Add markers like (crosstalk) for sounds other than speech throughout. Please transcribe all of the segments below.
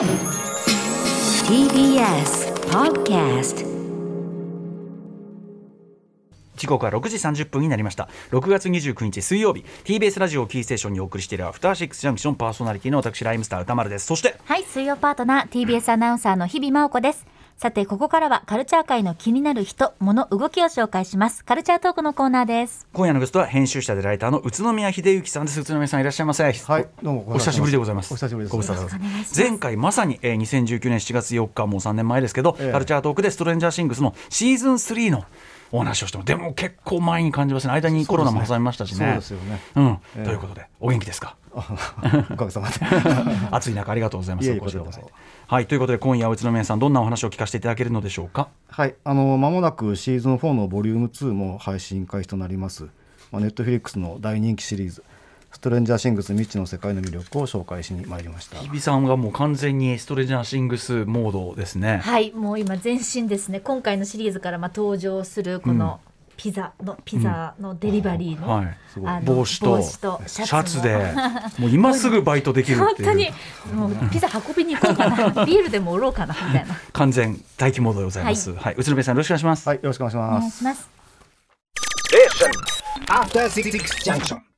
TBS Podcast 時刻は6時30分になりました。6月29日水曜日。TBS ラジオをキーステーションにお送りしているアフターシックスジャンクションパーソナリティの私ライムスター歌丸です。そしてはい、水曜パートナー TBS アナウンサーの日々真央子です。さて、ここからはカルチャー界の気になる人、物、動きを紹介します。カルチャートークのコーナーです。今夜のゲストは編集者でライターの宇都宮秀幸さんです宇都宮さんいらっしゃいませはい、どうもお久しぶりでございますお久しぶりです。ご無沙汰です前回まさに、えー、2019年7月4日もう3年前ですけど、ええカルチャートークでストレンジャーシングスのシーズン3のお話をしてもでも結構前に感じますね。間にコロナも挟みましたしね。そうですよね。うん、ええ。ということでお元気ですか？あ (laughs) おかげさまで。(laughs) 暑い中ありがとうございます。いえいはい。ということで今夜は宇都宮さんどんなお話を聞かせていただけるのでしょうか？はい、あの間もなくシーズン4のボリューム2も配信開始となります。まあネットフリックスの大人気シリーズ。ストレンジャーシングス未知の世界の魅力を紹介しに参りました。日比さんがもう完全にストレンジャーシングスモードですね。はい、もう今全身ですね。今回のシリーズからまあ登場するこのピザの、ピザのデリバリーの、はい。すごい。帽子と帽子とシシャツもャツでもう今すぐバイトできるっていう。本当にもうピザ運びに行こうかな。(laughs) ビールでも売ろうかなみたいな。完全待機モードでございます。はい、宇都宮さんよろしくお願いします、はい、よろしくお願いしおます。願いします。After Six Junction.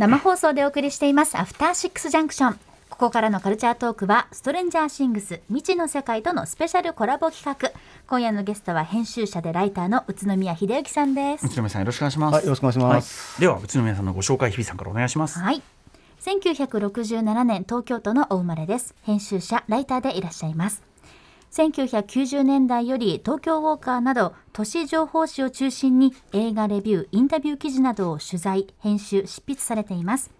生放送でお送りしていますアフターシックスジャンクションここからのカルチャートークはストレンジャーシングス未知の世界とのスペシャルコラボ企画。今夜のゲストは編集者でライターの宇都宮秀幸さんです。宇都宮さんよろしくお願いします、はいよろしくお願いします。はい。では宇都宮さんのご紹介日比さんからお願いします。はい。1967年東京都のお生まれです。編集者ライターでいらっしゃいます1990年代より東京ウォーカーなど都市情報誌を中心に映画レビューインタビュー記事などを取材編集執筆されています。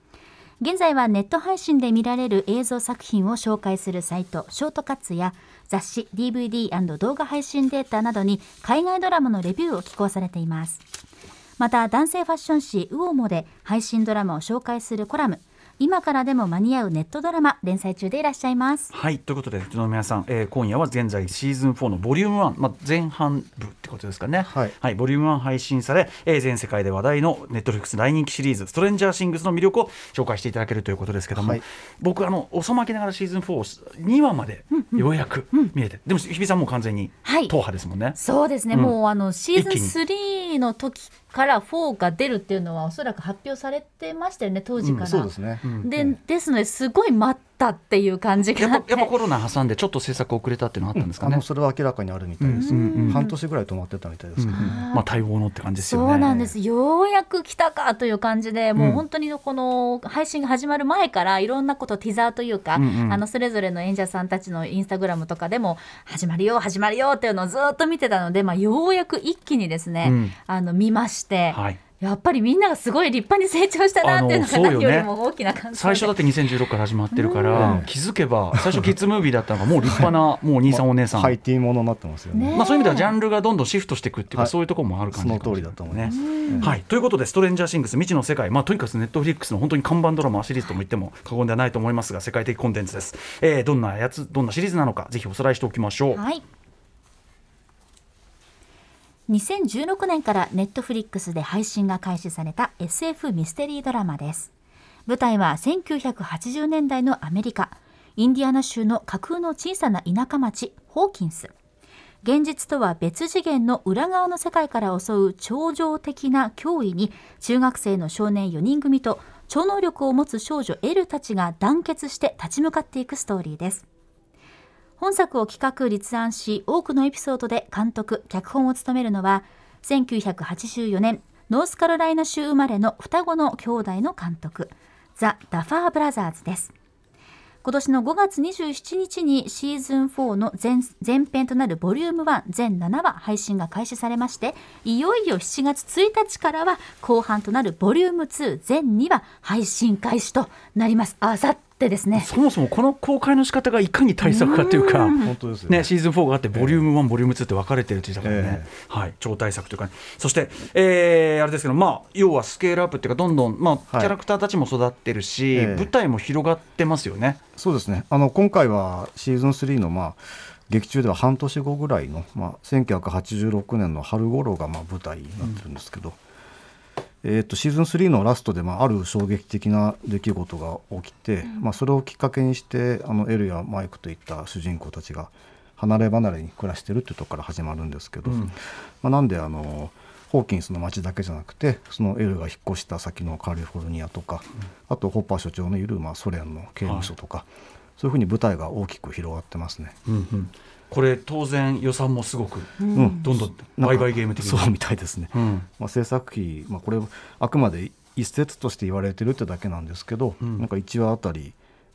現在はネット配信で見られる映像作品を紹介するサイトショートカッツや雑誌 DVD& 動画配信データなどに海外ドラマのレビューを寄稿されています。また男性ファッション誌ウオモで配信ドラマを紹介するコラム今からでも間に合うネットドラマ連載中でいらっしゃいます。はいということで宇都宮さん、えー今夜は現在シーズン4のボリューム1、まあ、前半部ことですかね。はい。ボリューム1配信され、えー全世界で話題のネットフリックス大人気シリーズ「ストレンジャーシングス」の魅力を紹介していただけるということですけども、はい。僕あの遅まきながらシーズン42話までようやく見れて、でも日比さんもう完全にはい。党派ですもんね、そうですね、うん。もうあのシーズン一気3の時から4が出るっていうのはおそらく発表されてましたよね当時から、そうですね。でですのですごい待ったっていう感じがあって。やっぱやっぱコロナ挟んでちょっと制作遅れたっていうのはあったんですかね、それは明らかにあるみたいです。うん。うんうん半年ぐらい止まってたみたいですけど。まあ待望のって感じですよね。そうなんです。ようやく来たかという感じでもううん本当にこの配信が始まる前からいろんなことティザーというか、うんうん。あのそれぞれの演者さんたちのインスタグラムとかでも始まるよ始まるよっていうのをずっと見てたので、まあ、ようやく一気にですね、うん。あの見まして、はいやっぱりみんながすごい立派に成長したなっていうのが何よりも大きな感想で。最初だって2016から始まってるから、うん。気づけば最初キッズムービーだったのがもう立派なもうお兄さん (laughs) お姉さん、ハイティーものになってますよね。ねまあ、そういう意味ではジャンルがどんどんシフトしていくっていうか、はい。そういうところもある感じその通りだと思います。ね。はい、ということで「ストレンジャーシングス未知の世界」まあ、とにかくネットフリックスの本当に看板ドラマシリーズとも言っても過言ではないと思いますが世界的コンテンツです、えーどんなやつどんなシリーズなのかぜひおさらいしておきましょう。はい。2016年からネットフリックスで配信が開始された SF ミステリードラマです。舞台は1980年代のアメリカ、インディアナ州の架空の小さな田舎町、ホーキンス。現実とは別次元の裏側の世界から襲う超常的な脅威に中学生の少年4人組と超能力を持つ少女エルたちが団結して立ち向かっていくストーリーです。本作を企画立案し多くのエピソードで監督脚本を務めるのは1984年ノースカロライナ州生まれの双子の兄弟の監督ザ・ダファーブラザーズです。今年の5月27日にシーズン4の前前編となるボリューム1全7話配信が開始されましていよいよ7月1日からは後半となるボリューム2全2話配信開始となります。あさってですね。そもそもこの公開の仕方がいかに対策かというか、本当ですよね。ね、シーズン4があってボリューム1、ボリューム2って分かれてるって言ってたからね、はい、超大作というか、ね、そして、えーあれですけど、まあ、要はスケールアップっていうかどんどん、まあ、キはい。ャラクターたちも育ってるし、ええ。舞台も広がってますよね。そうですね。あの今回はシーズン3のまあ劇中では半年後ぐらいのまあ1986年の春頃がまあ舞台になってるんですけど、えー、とシーズン3のラストで、まあ、ある衝撃的な出来事が起きて、まあ、それをきっかけにしてあのエルやマイクといった主人公たちが離れ離れに暮らしてるっていうところから始まるんですけど、うん。まあ、なんであのホーキンスの街だけじゃなくてそのエルが引っ越した先のカリフォルニアとか、あとホッパー所長のいる、まあ、ソ連の刑務所とか、そういうふうに舞台が大きく広がってますね。うんうんこれ当然予算もすごくうん。どんどん売買ゲーム的にそうみたいですね。うん。まあ、制作費、まあ、これあくまで一説として言われてるってだけなんですけど、うん。なんか1話あたり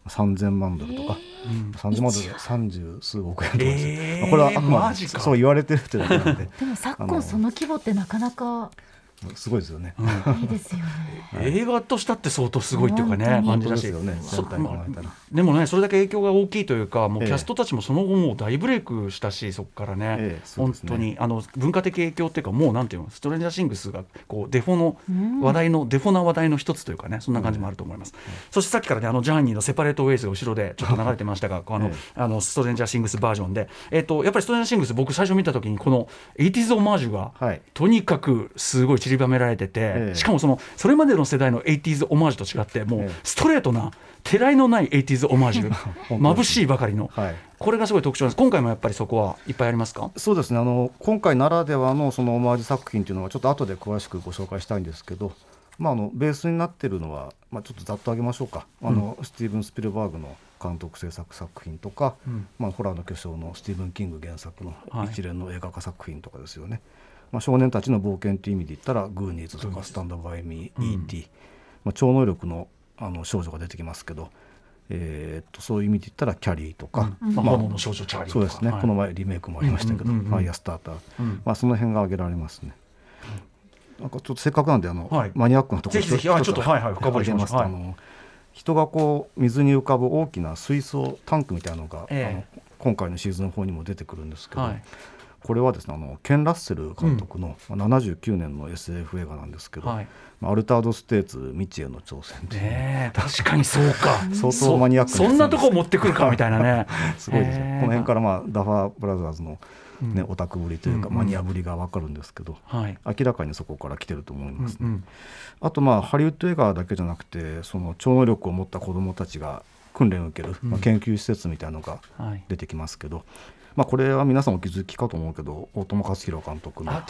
3000万ドルとか、うん。30万ドルで30数億円とかです、えーまあこれはあくまでそう言われてるってだけなんで。でも昨今その規模ってなかなかすごいですよね。いいですよね。映画としたって相当すごいっていうかね感じだし本当ですよね。でもねそれだけ影響が大きいというかもうええキャストたちもその後もう大ブレイクしたしそこからね、本当にあの文化的影響っていうかもうなんていうのストレンジャーシングスがこうデフォのうん話題の、デフォな話題の一つというかねそんな感じもあると思います、そしてさっきからねあのジャーニーのセパレートウェイズが後ろでちょっと流れてましたがあの、えあのストレンジャーシングスバージョンで、えっとやっぱりストレンジャーシングス僕最初見た時にこの 80s オマージュが、はい。とにかくすごい散りばめられてて、ええ。しかもそのそれまでの世代の 80s オマージュと違ってもうええ。ストレートなてらいのない 80s オマージュ。(laughs) 眩しいばかりの、はい。これがすごい特徴です。今回もやっぱりそこはいっぱいありますか？そうですね。あの今回ならではのそのオマージュ作品っていうのはちょっと後で詳しくご紹介したいんですけど、まあ、あのベースになってるのは、まあ、ちょっとざっと挙げましょうか。あの、スティーブン・スピルバーグの監督制作作品とか、うん。まあ、ホラーの巨匠のスティーブン・キング原作のはい。一連の映画化作品とかですよね、まあ、少年たちの冒険という意味で言ったら「グーニーズ」とか「スタンド・バイ・ミー」うん。E.T.」まあ、超能力のあの少女が出てきますけど、えーっとそういう意味で言ったら「キャリー」とか、まあ、まあ炎の少女チャーリーとか。そうですね、はい。この前リメイクもありましたけど、うんうんうんうん。ファイヤースターター、うん。まあ、その辺が挙げられますね。なんかちょっとせっかくなんであの、はい。マニアックなところぜひぜひあちょっとはいはい深掘りします。とあの人がこう水に浮かぶ大きな水槽タンクみたいなのが、ええ。あの今回のシーズン4にも出てくるんですけど、はいこれはですねあのケン・ラッセル監督の、まあ79年の SF 映画なんですけど、はい。まあアルタード・ステーツ未知への挑戦ねえ確かにそうか。(laughs) 相当マニアックそそんなとこ持ってくるかみたいなね。(laughs) すごいですよ、へえ。この辺から、まあ、ダファーブラザーズの、ねうん。オタクぶりというか、うんうん。マニアぶりが分かるんですけど、はい。明らかにそこから来てると思いますね。うんうん。あとまあハリウッド映画だけじゃなくてその超能力を持った子どもたちが訓練を受ける、うん。まあ、研究施設みたいなのがはい。出てきますけど、まあ、これは皆さんお気づきかと思うけど大友克洋監督のア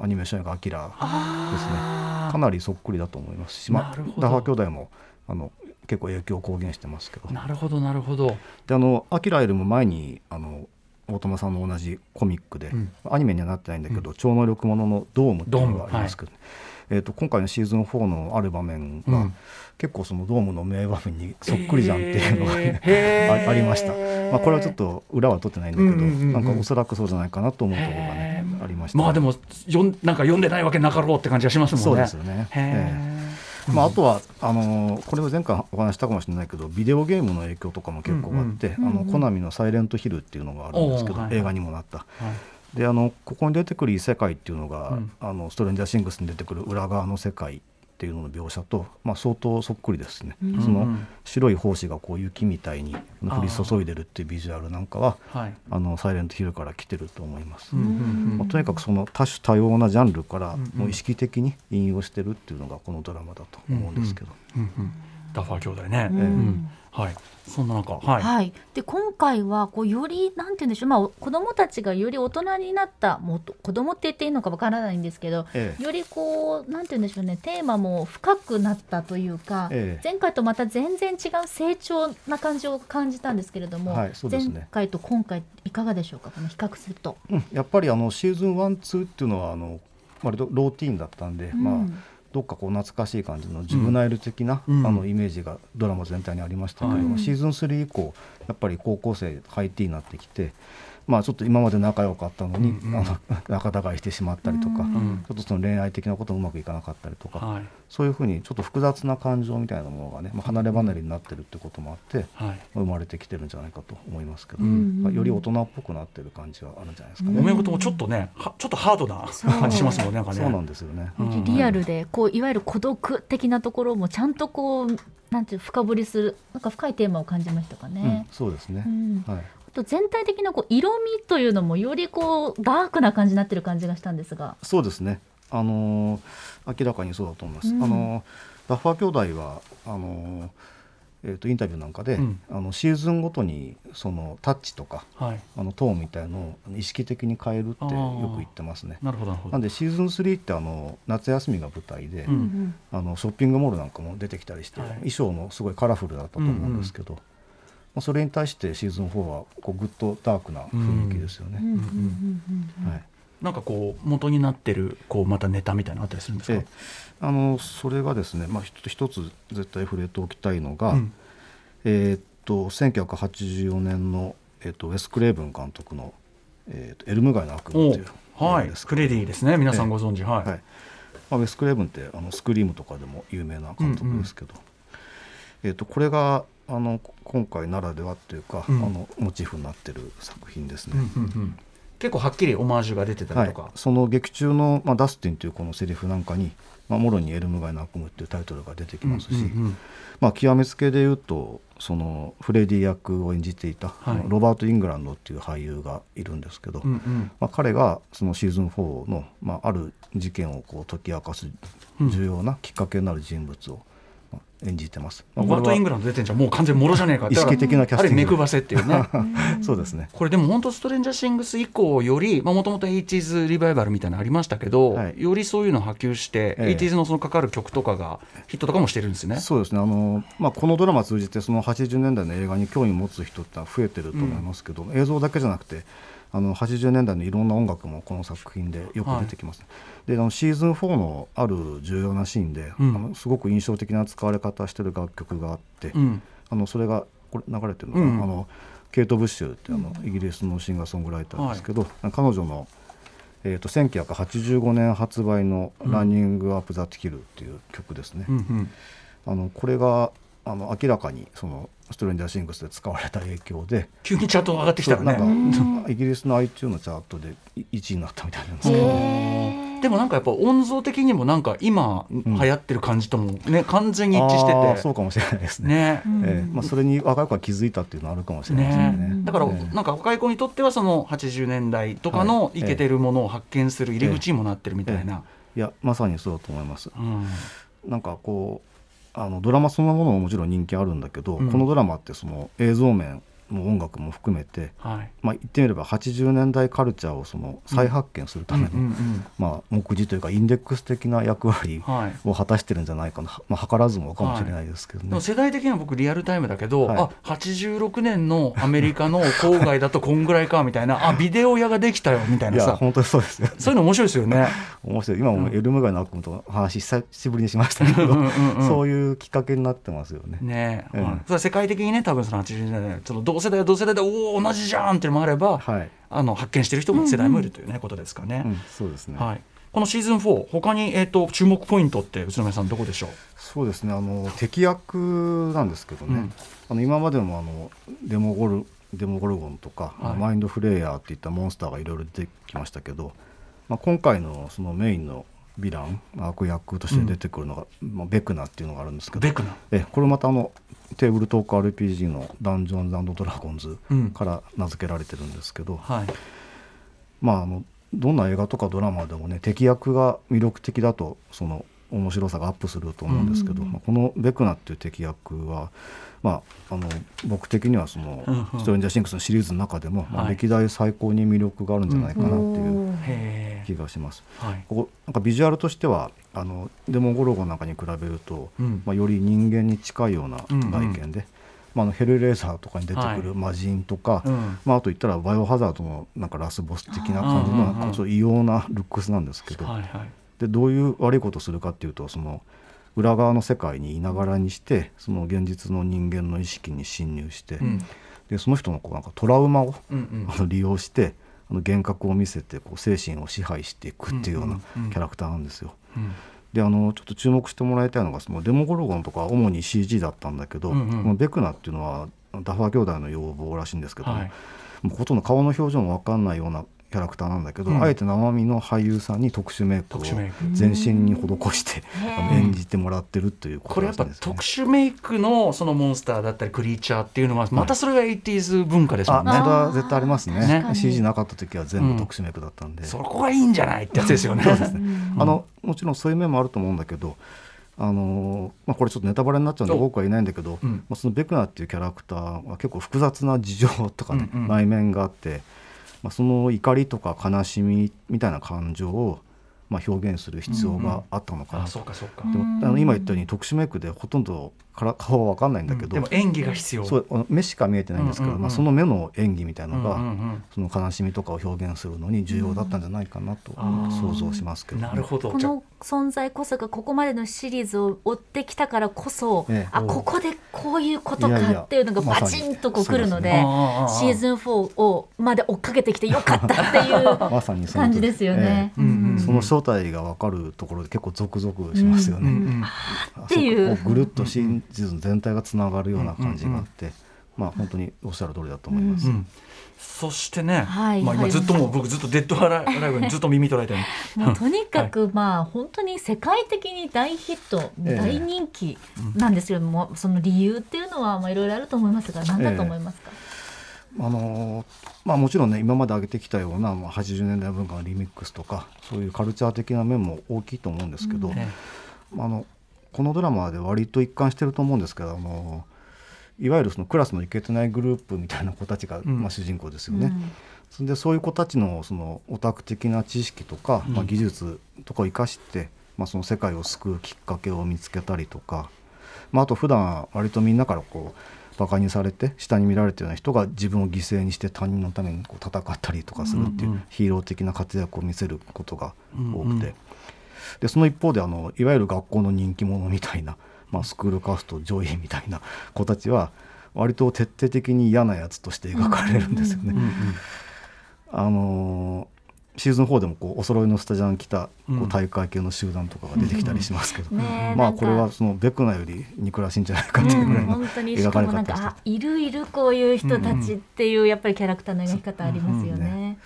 アニメーション映画「アキラ」ですね。あかなりそっくりだと思いますし、まあダファ兄弟もあの結構影響を公言してますけど。ーなるほどなるほど。であのアキラよりも前にあの大友さんの同じコミックで、うん。アニメにはなってないんだけど、超能力ものの「ドーム」っていうのがありますけど、えー、と今回のシーズン4のある場面が、うん。結構そのドームの名場面にそっくりじゃんっていうのが、ねあありました、まあ、これはちょっと裏は取ってないんだけど、うんうんうんうん。なんかおそらくそうじゃないかなと思うところがねありました、まあでもよんなんか読んでないわけなかろうって感じがしますもんね。そうですよね。へー。まあ、あとはあのーこれは前回お話ししたかもしれないけどビデオゲームの影響とかも結構あって、うんうんあのコナミの「サイレントヒル」っていうのがあるんですけど、映画にもなった。はいであのここに出てくる異世界っていうのが、うん。あのストレンジャーシングスに出てくる裏側の世界っていうのの描写と、まあ、相当そっくりですね、うん。そのうん白い胞子がこう雪みたいに降り注いでるっていうビジュアルなんかははい。あのサイレントヒルから来てると思います、うん。うん。うんまあとにかくその多種多様なジャンルからうん。うん。もう意識的に引用してるっていうのがこのドラマだと思うんですけど、うん。うんダファー兄弟ね、うん。うん。はい。そんな中はい、はい、で今回はこうよりなんて言うんでしょう、まあ、子どもたちがより大人になったもっと子どもって言っていいのかわからないんですけど、ええ。よりこうなんて言うんでしょうね。テーマも深くなったというか、ええ。前回とまた全然違う成長な感じを感じたんですけれども、はいそうですね。前回と今回いかがでしょうか？この比較すると。うん。やっぱりあのシーズン1、2っていうのはあの割とローティーンだったんで、まあうんどっかこう懐かしい感じのジブナイル的な、うん。あのイメージがドラマ全体にありましたけど、はい。シーズン3以降やっぱり高校生ハイティーになってきて、まあ、ちょっと今まで仲良かったのに、うんうんあの (laughs) 仲違いしてしまったりとか、うんうんちょっとその恋愛的なこともうまくいかなかったりとか、はいそういうふうにちょっと複雑な感情みたいなものがね、まあ、離れ離れになってるってこともあって、はい生まれてきてるんじゃないかと思いますけど、うんまあより大人っぽくなってる感じはあるんじゃないですかね。揉め事もちょっとねはちょっとハードな感じしますもんねなんかねそうなんですよね。うんリアルでこういわゆる孤独的なところもちゃんとこうなんていう深掘りするなんか深いテーマを感じましたかうんね。そうですねう。んはい。あと全体的なこう色味というのもよりこうダークな感じになってる感じがしたんですが。そうですね。あの明らかにそうだと思います。うんあのダッファー兄弟はあのえー、とインタビューなんかで、うんあのシーズンごとにそのタッチとかはいあのトーンみたいのを意識的に変えるってよく言ってますね。なるほどなるほどなんでシーズン3ってあの夏休みが舞台で、うんうんあのショッピングモールなんかも出てきたりして、はい衣装もすごいカラフルだったと思うんですけど、まあ、それに対してシーズン4はこうぐっとダークな雰囲気ですよね。はい。なんかこう元になってるこうまたネタみたいなのあったりするんですか、ええ。あのそれがですね、まあ、一つ絶対触れておきたいのが、うん。えーっと1984年の、えーっとウェス・クレーブン監督の「えーっとエルム街の悪夢」ていうはい。映画ですけど。フレディですね。皆さんご存知、はい、はい。まあ、ウェス・クレーブンってあのスクリームとかでも有名な監督ですけど、えー、とこれがあの今回ならではっていうか、うん。あのモチーフになってる作品ですうんね。うんうん。結構はっきりオマージュが出てたはいりとか、、その劇中の、まあ、ダスティンというこのセリフなんかに「まあ、もろにエルム街の悪夢」っていうタイトルが出てきますし、うんうんうん。まあ、極めつけで言うとそのフレディ役を演じていた、はい。ロバート・イングランドっていう俳優がいるんですけど、うんうん。まあ、彼がそのシーズン4の、まあ、ある事件をこう解き明かす重要なきっかけになる人物を、まあ、演じてます。まあロバート・イングラランド出てんじゃん。もう完全にもろじゃねえかって。意識的なキャスティング。あれ目くばせっていうね。(laughs) そうですね。これでも本当ストレンジャーシングス以降よりもともと 80s リバイバルみたいなのありましたけど、はい。よりそういうの波及して、ええ。80s のそのかかる曲とかがヒットとかもしてるんですね。そうですね。あの、まあ、このドラマ通じてその80年代の映画に興味を持つ人ってのは増えてると思いますけど、映像だけじゃなくてあの80年代のいろんな音楽もこの作品でよく出てきます、であのシーズン4のある重要なシーンで、うん。あのすごく印象的な使われ方してる楽曲があって、うん。あのそれがこれ流れてるのかな、うん。あのケイト・ブッシュってあの、イギリスのシンガーソングライターですけど、彼女の、えー、と1985年発売の「ランニング・アップ・ザ・ティキル」っていう曲ですね。うんうん。あのこれがあの明らかにそのストレンジャーシングスで使われた影響で、急にチャート上がってきたよそうね。なんか (laughs) イギリスの iTunes のチャートで1位になったみたいなんですけど、へー。でもなんかやっぱ音像的にもなんか今流行ってる感じともね、完全に一致してて。そうかもしれないですね。ね。うん。ええ。まあ、それに若い子が気づいたっていうのはあるかもしれませんね。ね。だからええなんか若い子にとってはその80年代とかのイケてるものを発見する入り口にもなってるみたいな。いやまさにそうだと思います。うん。なんかこうあのドラマそのものももちろん人気あるんだけど、うん。このドラマってその映像面も音楽も含めて、はい。まあ、言ってみれば80年代カルチャーをその再発見するための、うんうんうんまあ、目次というかインデックス的な役割はい。を果たしてるんじゃないかな、まあ、図らずもかもしれないですけどね。でも世代的には僕リアルタイムだけど、はい。あ86年のアメリカの郊外だとこんぐらいかみたいなあビデオ屋ができたよみたいなさ。いや本当にそうですよ。そういうの面白いですよね。面白い。今もエルム街の悪夢と話久しぶりにしましたけどうんそういうきっかけになってますよね。ねえ、うん。はい。それは世界的にね多分その80年代その同世代は同世代でおお同じじゃんっていうのもあれば、はい、あの発見してる人も世代もいるというね、ことですかね。うん、そうですね。はい、このシーズン4他に、えー、と注目ポイントって宇都宮さんどこでしょう？そうですね。あの敵役なんですけどね、うん。あの今までもあのデモゴルデモゴルゴンとか、はい。マインドフレイヤーっていったモンスターがいろいろ出てきましたけど、まあ、今回のそのメインのヴィラン？悪役として出てくるのが、まあ、ベクナっていうのがあるんですけど。ベクナえこれまたあのテーブルトーク RPG の「ダンジョンズドラゴンズうん」から名付けられてるんですけど、はい。まああのどんな映画とかドラマでもね敵役が魅力的だとその面白さがアップすると思うんですけど、うん。まあ、このベクナっていう敵役は、まあ、あの僕的にはそのうんうん。ストレンジャーシングスのシリーズの中でも、まあはい。歴代最高に魅力があるんじゃないかなっていうへ気がします。え、はい。ここなんかビジュアルとしてはあのデモゴロゴなんかに比べると、うん。まあ、より人間に近いような外見で、まあ、あのヘルレーザーとかに出てくはい。る魔人とか、うん。まあ、あと言ったらバイオハザードのなんかラスボス的な感じのうんうん異様なルックスなんですけど、はいはいでどういう悪いことをするかっていうとその裏側の世界にいながらにしてその現実の人間の意識に侵入して、うん。でその人のこうなんかトラウマをうんうん。利用してあの幻覚を見せてこう精神を支配していくっていうようなキャラクターなんですよ。うん。であのちょっと注目してもらいたいのがそのデモゴルゴンとかは主に CG だったんだけど、うんうん。このベクナっていうのはダファー兄弟の要望らしいんですけど、はい。もうほとんど顔の表情も分かんないようなキャラクターなんだけど、うん。あえて生身の俳優さんに特殊メイクを全身に施してへーあの演じてもらってるというこことれやっぱらしいんですね。特殊メイクのそのモンスターだったりクリーチャーっていうのはまたそれが 80s 文化ですもあんね。それは絶対ありますね。ね CG なかった時は全部特殊メイクだったんで、そこがいいんじゃないってやつですよね。あのもちろんそういう面もあると思うんだけどあのまあ、これちょっとネタバレになっちゃうんでお多くは言えないんだけど、うん。まあ、そのベクナーっていうキャラクターは結構複雑な事情とかね、うんうん。内面があって、まあ、その怒りとか悲しみみたいな感情を、まあ、表現する必要があったのかな。あと、そうかそうか。でもあの今言ったように特殊メイクでほとんどから顔は分かんないんだけど、でも演技が必要。そう目しか見えてないんですけど、うんうんうん。まあ、その目の演技みたいなのが、うんうんうん。その悲しみとかを表現するのに重要だったんじゃないかなと想像しますけど、ね。なるほど。この存在こそがここまでのシリーズを追ってきたからこそ、ええ。あここでこういうことかっていうのがバチンとこう来るのでそうですね。シーズン4をまで追っかけてきてよかったっていう (laughs) まさにその感じですよね。うんうんその正体が分かるところで結構ゾクゾクしますよね。っていう。ぐるっとシーズン全体がつながるような感じがあって、まあ本当におっしゃる通りだと思います。うんそしてね、はいまあ、今ずっともう僕ずっとデッドアライブにずっと耳捉えてる。(laughs) もうとにかくまあ本当に世界的に大ヒット、ええ。大人気なんですけれども、その理由っていうのはまあいろいろあると思いますが何だと思いますか、あのーまあもちろんね今まで挙げてきたような、まあ、80年代文化のリミックスとかそういうカルチャー的な面も大きいと思うんですけど、ねあのこのドラマで割と一貫してると思うんですけどあのいわゆるそのクラスのイケてないグループみたいな子たちが、うん。まあ、主人公ですよね。うん。それでそういう子たちのそのオタク的な知識とか、まあ、技術とかを生かして、まあ、その世界を救うきっかけを見つけたりとか、まあ、あと普段割とみんなからこうバカにされて下に見られてるような人が自分を犠牲にして他人のためにこう戦ったりとかするっていう、ヒーロー的な活躍を見せることが多くて、でその一方であのいわゆる学校の人気者みたいな、まあ、スクールカースト上位みたいな子たちは割と徹底的に嫌なやつとして描かれるんですよね。あのーシーズン4でもこうお揃いのスタジャン着たこうん。う大会系の集団とかが出てきたりしますけど、ねえなんか。まあこれはそのベクナより憎らしいんじゃないかっていうぐらいの本当にし描かかもなんれ方をしてかあいるいるこういう人たちっていうやっぱりキャラクターの描き方ありますよね。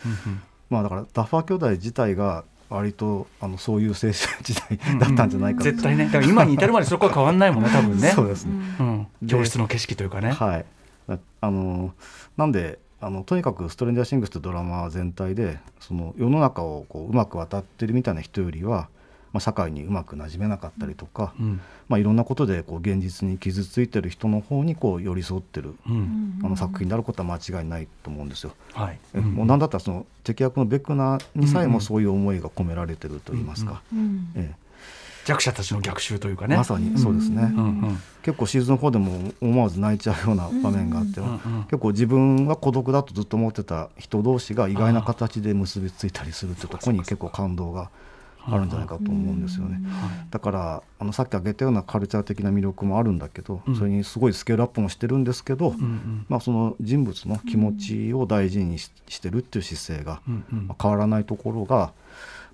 まあだからダッファー兄弟自体が割とあのそういう青春時代だったんじゃないかと。絶対ね。だから今に至るまでそこは変わんないもんね多分ね。(laughs) そうですね、うん、で教室の景色というかね、はい。ああのーなんであのとにかく「ストレンジャーシングス」というドラマ全体でその世の中をこううまく渡ってるみたいな人よりは、まあ、社会にうまく馴染めなかったりとか、うん。まあ、いろんなことでこう現実に傷ついてる人の方にこう寄り添ってる、うん。あの作品であることは間違いないと思うんですよ。はい。えもう何だったらその敵役のベクナーにさえもそういう思いが込められてると言いますか、うんえ弱者たちの逆襲というかね。えまさにそうですね、うんうん。結構シーズン4でも思わず泣いちゃうような場面があって、うんうん。結構自分は孤独だとずっと思ってた人同士が意外な形で結びついたりするってとこに結構感動があるんじゃないかと思うんですよね。だからあのさっき挙げたようなカルチャー的な魅力もあるんだけど、うん。それにすごいスケールアップもしてるんですけど、うんうん。まあ、その人物の気持ちを大事にししてるっていう姿勢が、変わらないところが、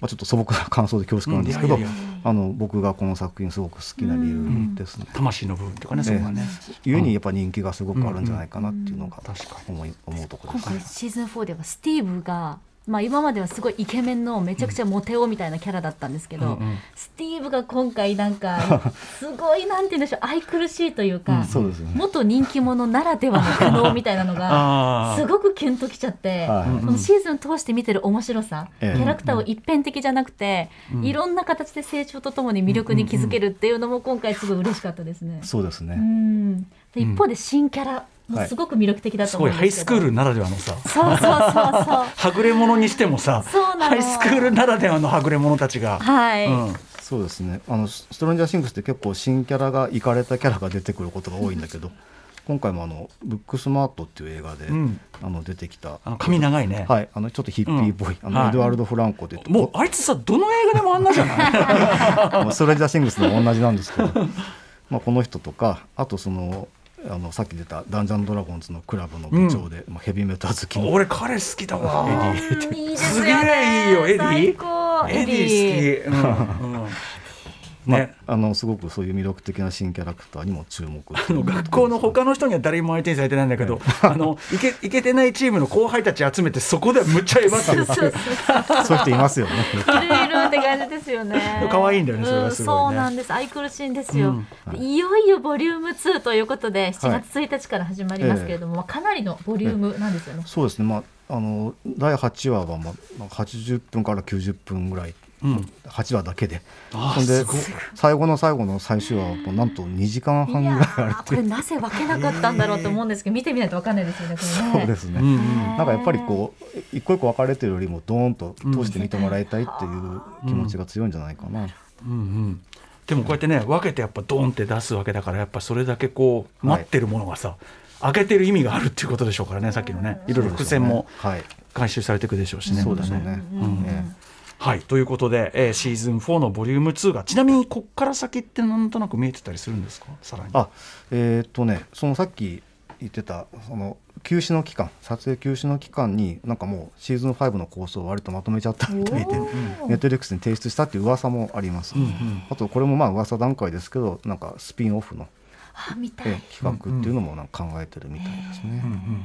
まあ、ちょっと素朴な感想で恐縮なんですけど、うんいやいやいあの僕がこの作品すごく好きな理由ですね。魂の部分というかねそこがね、ゆえにやっぱ人気がすごくあるんじゃないかなっていうのが確か思い思うところ今ですね。回。シーズン4ではスティーブが、まあ、今まではすごいイケメンのめちゃくちゃモテ男みたいなキャラだったんですけど、うんうん。スティーブが今回なんか (laughs) すごいなんて言うんでしょう愛くるしいというか、そうですよね。元人気者ならではの苦悩みたいなのが (laughs) あすごくキュンときちゃって、はい。このシーズン通して見てる面白さ、ええ。キャラクターを一辺的じゃなくて、いろんな形で成長とともに魅力に気づけるっていうのも今回すごい嬉しかったですね。うそうですね。ん。で一方で新キャラもすごく魅力的だと思うんですけど、ハイスクールならではのさ。そうそうそうそう。(laughs) はぐれ者にしてもさそうなの。ハイスクールならではのはぐれ者たちが、はい、うん。そうですね。あのストレンジャーシングスって結構新キャラがいかれたキャラが出てくることが多いんだけど、(laughs) 今回もあのブックスマートっていう映画で、うん。あの出てきた。あの髪長いね、はい、あのちょっとヒッピーっぽい、うん。はい。あのエドワルド・フランコで、もうあいつさどの映画でもあんなじゃない？(laughs) まあストレンジャーシングスも同じなんですけど。まあこの人とかあとそのあのさっき出たダンジョンドラゴンズのクラブの部長で、まあ、ヘビーメタル好きの俺彼好きだわ。うんいいですげえいいよエディ。最高。エディ好き、うんうん。ね (laughs) まあ、あのすごくそういう魅力的な新キャラクターにも注目あの学校の他の人には誰も相手にされてないんだけど、あのいけいけてないチームの後輩たち集めてそこでむっちゃ威張ってるっていう。そういう人いますよね。(laughs) って感じですよね。(laughs) 可愛いんだよねそれがすごいねうんそうなんです。愛くるしいんですよ、うんいよいよボリューム2ということで7月1日から始まりますけれども、まあかなりのボリュームなんですよね。そうですね。まああの第8話はまあまあ80分から90分ぐらい。うん。8話だけで。で最後の最後の最終話はもうなんと2時間半ぐらいあるーこれなぜ分けなかったんだろうと思うんですけど見てみないと分かんないですよねね。そうですね、うんうん。なんかやっぱりこう一個一個分かれてるよりもドーンと通して見てもらいたいっていう気持ちが強いんじゃないかな、うんうん。でもこうやってね分けてやっぱドーンって出すわけだからやっぱそれだけこうはい。待ってるものがさ、開けてる意味があるっていうことでしょうからねさっきのね。いろいろ伏線もはい。回収されていくでしょうしね。そうですよね、うん。えはい。ということで、えーシーズン4のボリューム2がちなみにこっから先ってなんとなく見えてたりするんですか？さらに。あえーっとねそのさっき言ってたその休止の期間撮影休止の期間になんかもうシーズン5の構想を割とまとめちゃったみたいでネットリックスに提出したっていう噂もあります、うんうん。あとこれもまあ噂段階ですけどなんかスピンオフの、あ見たい。え企画っていうのもなんか考えてるみたいですね、うんうん。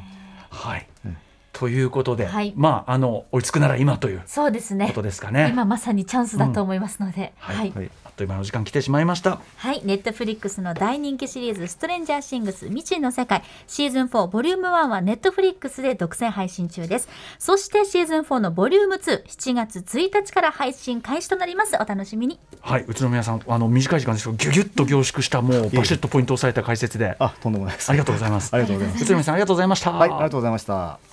はい、うんということで、はい。まああの追いつくなら今というそうですね。こと。ですかね。今まさにチャンスだと思いますので、はい。はい、はい。あっという間の時間来てしまいました。はい、ネットフリックスの大人気シリーズ「ストレンジャーシングス未知の世界」シーズン4ボリューム1はネットフリックスで独占配信中です。そしてシーズン4のボリューム27月1日から配信開始となります。お楽しみに。はい、宇都宮さん、あの短い時間ですけど、ぎゅぎゅっと凝縮した、もうバシッとポイントを押さえた解説で。あとんでもないです。ありがとうございます。ありがとうございます宇都宮さん、ありがとうございました。はいありがとうございました